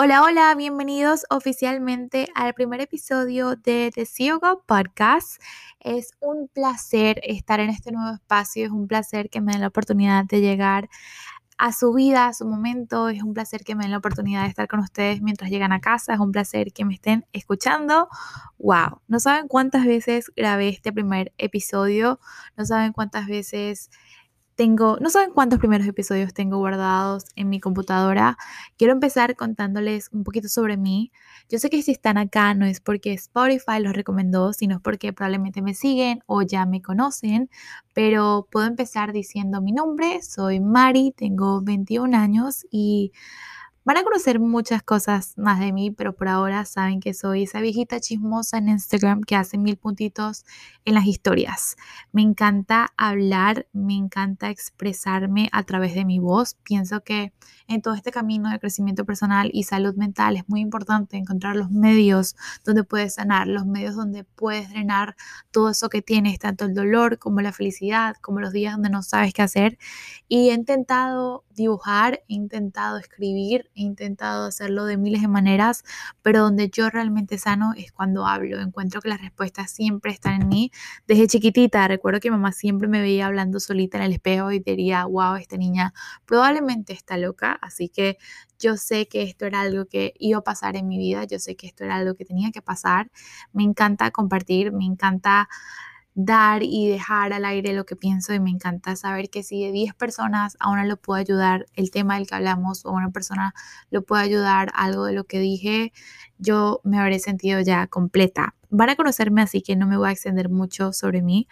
Hola, hola, bienvenidos oficialmente al primer episodio de The Podcast. Es un placer estar en este nuevo espacio, es un placer que me den la oportunidad de llegar a su vida, a su momento. Es un placer que me den la oportunidad de estar con ustedes mientras llegan a casa. Es un placer que me estén escuchando. ¡Wow! No saben cuántas veces grabé este primer episodio. No saben cuántas veces tengo, no saben cuántos primeros episodios tengo guardados en mi computadora. Quiero empezar contándoles un poquito sobre mí. Yo sé que si están acá no es porque Spotify los recomendó, sino porque probablemente me siguen o ya me conocen, pero puedo empezar diciendo mi nombre. Soy Mari, tengo 21 años y Van a conocer muchas cosas más de mí, pero por ahora saben que soy esa viejita chismosa en Instagram que hace mil puntitos en las historias. Me encanta hablar, me encanta expresarme a través de mi voz. Pienso que en todo este camino de crecimiento personal y salud mental es muy importante encontrar los medios donde puedes sanar, los medios donde puedes drenar todo eso que tienes, tanto el dolor como la felicidad, como los días donde no sabes qué hacer. Y he intentado dibujar, he intentado escribir, he intentado hacerlo de miles de maneras, pero donde yo realmente sano es cuando hablo. Encuentro que las respuestas siempre están en mí. Desde chiquitita, recuerdo que mamá siempre me veía hablando solita en el espejo y diría, wow, esta niña probablemente está loca. Así que yo sé que esto era algo que iba a pasar en mi vida, yo sé que esto era algo que tenía que pasar. Me encanta compartir, me encanta dar y dejar al aire lo que pienso y me encanta saber que si de 10 personas a una lo puedo ayudar el tema del que hablamos o una persona lo puede ayudar algo de lo que dije, yo me habré sentido ya completa. Van a conocerme así que no me voy a extender mucho sobre mí.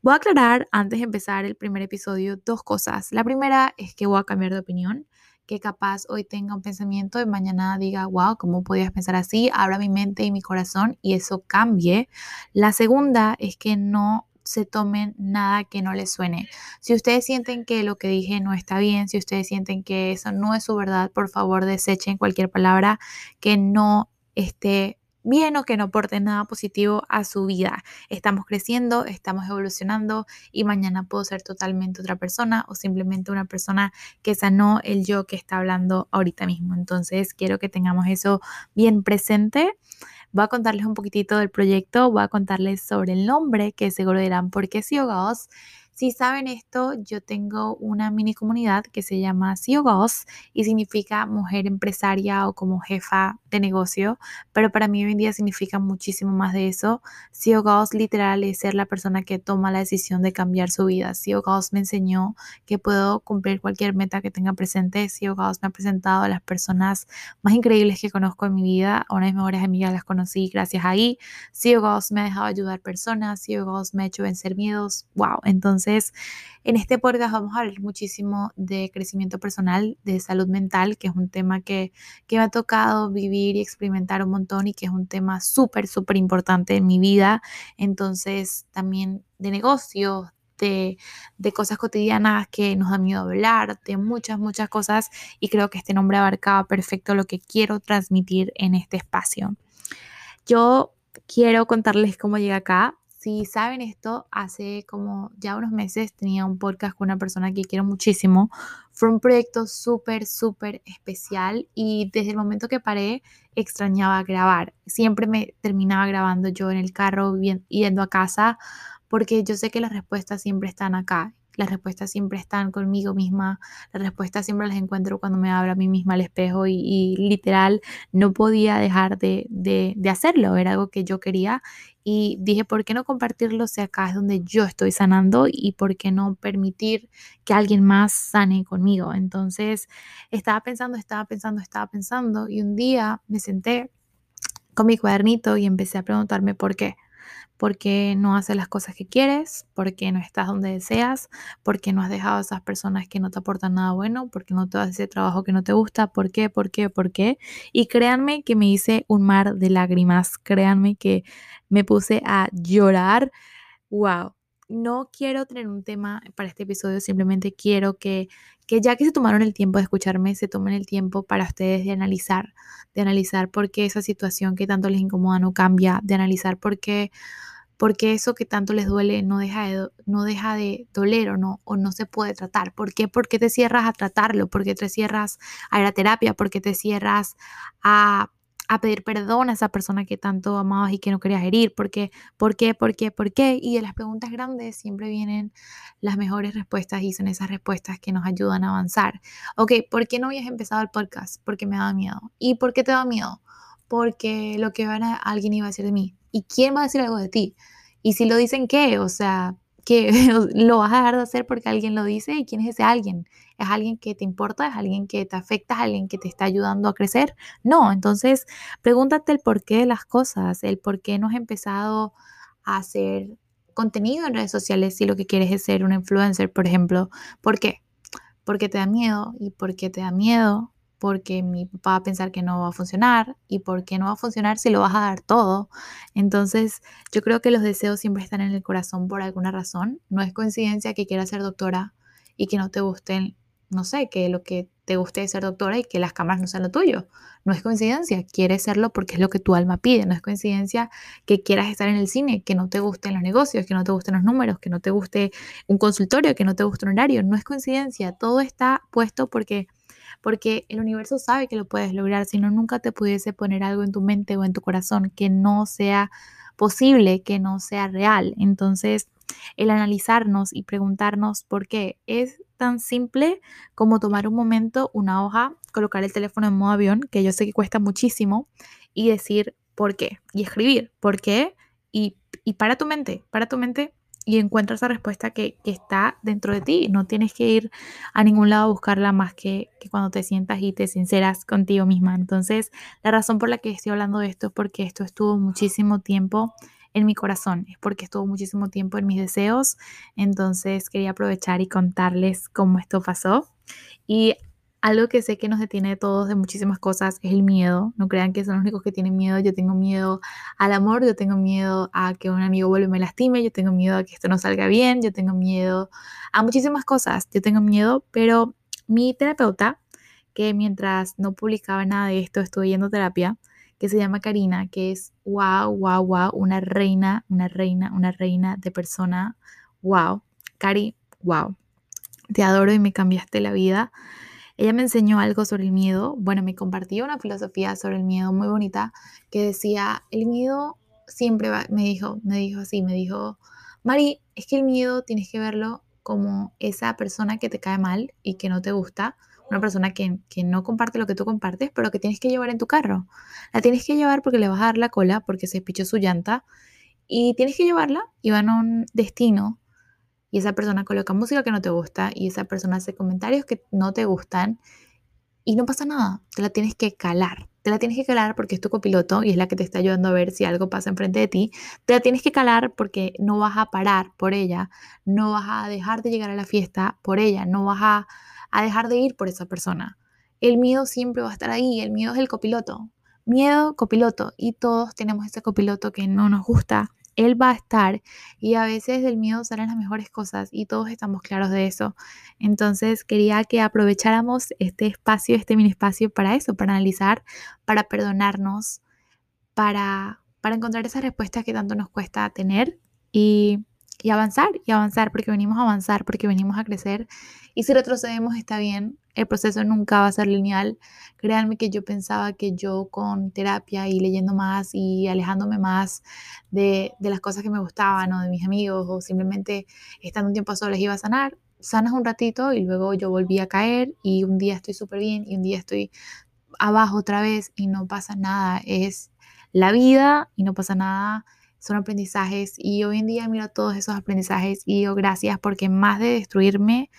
Voy a aclarar antes de empezar el primer episodio dos cosas. La primera es que voy a cambiar de opinión que capaz hoy tenga un pensamiento y mañana diga, wow, ¿cómo podías pensar así? Abra mi mente y mi corazón y eso cambie. La segunda es que no se tomen nada que no les suene. Si ustedes sienten que lo que dije no está bien, si ustedes sienten que eso no es su verdad, por favor desechen cualquier palabra que no esté bien o que no aporte nada positivo a su vida. Estamos creciendo, estamos evolucionando y mañana puedo ser totalmente otra persona o simplemente una persona que sanó el yo que está hablando ahorita mismo. Entonces quiero que tengamos eso bien presente. Voy a contarles un poquitito del proyecto, voy a contarles sobre el nombre que seguro dirán por qué Siogaos. Si saben esto, yo tengo una mini comunidad que se llama CEO Goss y significa mujer empresaria o como jefa de negocio, pero para mí hoy en día significa muchísimo más de eso. CEO Goss literal es ser la persona que toma la decisión de cambiar su vida. CEO Goss me enseñó que puedo cumplir cualquier meta que tenga presente. CEO Goss me ha presentado a las personas más increíbles que conozco en mi vida. A mis mejores amigas las conocí gracias a ahí. CEO Goss me ha dejado ayudar personas. CEO Goss me ha hecho vencer miedos. Wow, entonces en este podcast vamos a hablar muchísimo de crecimiento personal, de salud mental, que es un tema que, que me ha tocado vivir y experimentar un montón y que es un tema súper, súper importante en mi vida. Entonces, también de negocios, de, de, cosas cotidianas que nos da miedo hablar, de muchas, muchas cosas y creo que este nombre abarcaba perfecto lo que quiero transmitir en este espacio. Yo quiero contarles cómo llegué acá. Si saben esto, hace como ya unos meses tenía un podcast con una persona que quiero muchísimo. Fue un proyecto súper, súper especial y desde el momento que paré extrañaba grabar. Siempre me terminaba grabando yo en el carro yendo a casa porque yo sé que las respuestas siempre están acá las respuestas siempre están conmigo misma, las respuestas siempre las encuentro cuando me hablo a mí misma al espejo y, literal no podía dejar de, de, de, hacerlo, era algo que yo quería y dije, ¿por qué no compartirlo si acá es donde yo estoy sanando y por qué no permitir que alguien más sane conmigo? Entonces estaba pensando, estaba pensando, estaba pensando y un día me senté con mi cuadernito y empecé a preguntarme por qué porque no haces las cosas que quieres, porque no estás donde deseas, porque no has dejado a esas personas que no te aportan nada bueno, porque no te haces ese trabajo que no te gusta, por qué, por qué, por qué. Y créanme que me hice un mar de lágrimas, créanme que me puse a llorar. ¡Wow! No quiero tener un tema para este episodio, simplemente quiero que, que ya que se tomaron el tiempo de escucharme, se tomen el tiempo para ustedes de analizar, de analizar por qué esa situación que tanto les incomoda no cambia, de analizar por qué porque eso que tanto les duele no deja de, no deja de doler o no, o no se puede tratar. ¿Por qué? Porque te cierras a tratarlo, porque te cierras a la terapia, porque te cierras a a pedir perdón a esa persona que tanto amabas y que no querías herir. ¿Por qué? ¿Por qué? ¿Por qué? ¿Por qué? Y de las preguntas grandes siempre vienen las mejores respuestas y son esas respuestas que nos ayudan a avanzar. Ok, ¿por qué no habías empezado el podcast? Porque me daba miedo. ¿Y por qué te da miedo? Porque lo que van a, alguien iba a decir de mí. ¿Y quién va a decir algo de ti? Y si lo dicen, ¿qué? O sea, que lo vas a dejar de hacer porque alguien lo dice y quién es ese alguien. ¿Es alguien que te importa? ¿Es alguien que te afecta? ¿Es alguien que te está ayudando a crecer? No, entonces pregúntate el porqué de las cosas, el por qué no has empezado a hacer contenido en redes sociales si lo que quieres es ser un influencer, por ejemplo. ¿Por qué? Porque te da miedo y porque te da miedo porque mi papá va a pensar que no va a funcionar y porque no va a funcionar si lo vas a dar todo. Entonces, yo creo que los deseos siempre están en el corazón por alguna razón. No es coincidencia que quieras ser doctora y que no te gusten, no sé, que lo que te guste es ser doctora y que las cámaras no sean lo tuyo. No es coincidencia, quieres serlo porque es lo que tu alma pide. No es coincidencia que quieras estar en el cine, que no te gusten los negocios, que no te gusten los números, que no te guste un consultorio, que no te guste un horario. No es coincidencia, todo está puesto porque porque el universo sabe que lo puedes lograr, si no nunca te pudiese poner algo en tu mente o en tu corazón que no sea posible, que no sea real. Entonces, el analizarnos y preguntarnos por qué es tan simple como tomar un momento, una hoja, colocar el teléfono en modo avión, que yo sé que cuesta muchísimo, y decir por qué, y escribir por qué, y, y para tu mente, para tu mente y encuentra esa respuesta que, está dentro de ti. No tienes que ir a ningún lado a buscarla más que, que, cuando te sientas y te sinceras contigo misma. Entonces, la razón por la que estoy hablando de esto es porque esto estuvo muchísimo tiempo en mi corazón, es porque estuvo muchísimo tiempo en mis deseos. Entonces, quería aprovechar y contarles cómo esto pasó. Y algo que sé que nos detiene a todos de muchísimas cosas es el miedo. No crean que son los únicos que tienen miedo. Yo tengo miedo al amor, yo tengo miedo a que un amigo vuelva y me lastime, yo tengo miedo a que esto no salga bien, yo tengo miedo a muchísimas cosas. Yo tengo miedo, pero mi terapeuta, que mientras no publicaba nada de esto, estuve yendo terapia, que se llama Karina, que es wow, wow, wow, una reina, una reina, una reina de persona, wow. Cari, wow. Te adoro y me cambiaste la vida. Ella me enseñó algo sobre el miedo, bueno, me compartió una filosofía sobre el miedo muy bonita que decía, el miedo siempre va, me dijo, me dijo así, me dijo, Mari, es que el miedo tienes que verlo como esa persona que te cae mal y que no te gusta, una persona que, que, no comparte lo que tú compartes, pero que tienes que llevar en tu carro. La tienes que llevar porque le vas a dar la cola, porque se pichó su llanta, y tienes que llevarla y van a un destino y esa persona coloca música que no te gusta y esa persona hace comentarios que no te gustan y no pasa nada, te la tienes que calar. Te la tienes que calar porque es tu copiloto y es la que te está ayudando a ver si algo pasa enfrente de ti. Te la tienes que calar porque no vas a parar por ella, no vas a dejar de llegar a la fiesta por ella, no vas a, a dejar de ir por esa persona. El miedo siempre va a estar ahí, el miedo es el copiloto. Miedo, copiloto. Y todos tenemos ese copiloto que no nos gusta, él va a estar y a veces del miedo salen las mejores cosas y todos estamos claros de eso. Entonces quería que aprovecháramos este espacio, este mini espacio para eso, para analizar, para perdonarnos, para, para encontrar esas respuestas que tanto nos cuesta tener y, y avanzar, y avanzar, porque venimos a avanzar, porque venimos a crecer. Y si retrocedemos está bien, el proceso nunca va a ser lineal. Créanme que yo pensaba que yo con terapia y leyendo más y alejándome más de, las cosas que me gustaban o de mis amigos o simplemente estando un tiempo solas iba a sanar. Sanas un ratito y luego yo volví a caer y un día estoy súper bien y un día estoy abajo otra vez y no pasa nada. Es la vida y no pasa nada. Son aprendizajes y hoy en día miro todos esos aprendizajes y digo gracias porque más de destruirme,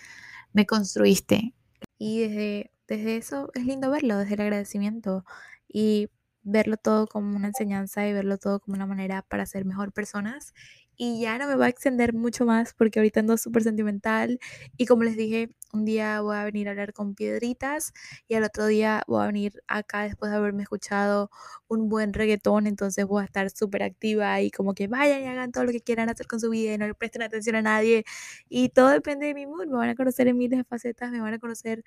me construiste y desde, desde eso es lindo verlo, desde el agradecimiento y verlo todo como una enseñanza y verlo todo como una manera para ser mejor personas. Y ya no me va a extender mucho más porque ahorita ando súper sentimental y como les dije, un día voy a venir a hablar con piedritas y al otro día voy a venir acá después de haberme escuchado un buen reggaetón, entonces voy a estar súper activa y como que vayan y hagan todo lo que quieran hacer con su vida y no le presten atención a nadie y todo depende de mi mood, me van a conocer en miles de facetas, me van a conocer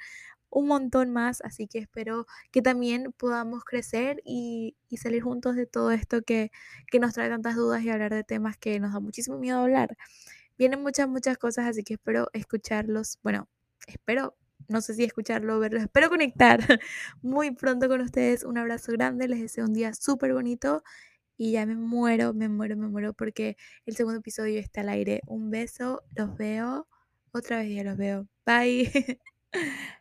un montón más, así que espero que también podamos crecer y, salir juntos de todo esto que, que nos trae tantas dudas y hablar de temas que nos da muchísimo miedo hablar. Vienen muchas, muchas cosas, así que espero escucharlos. Bueno, espero, no sé si escucharlo o verlo, espero conectar muy pronto con ustedes. Un abrazo grande, les deseo un día súper bonito y ya me muero, me muero, me muero porque el segundo episodio está al aire. Un beso, los veo, otra vez ya los veo. Bye.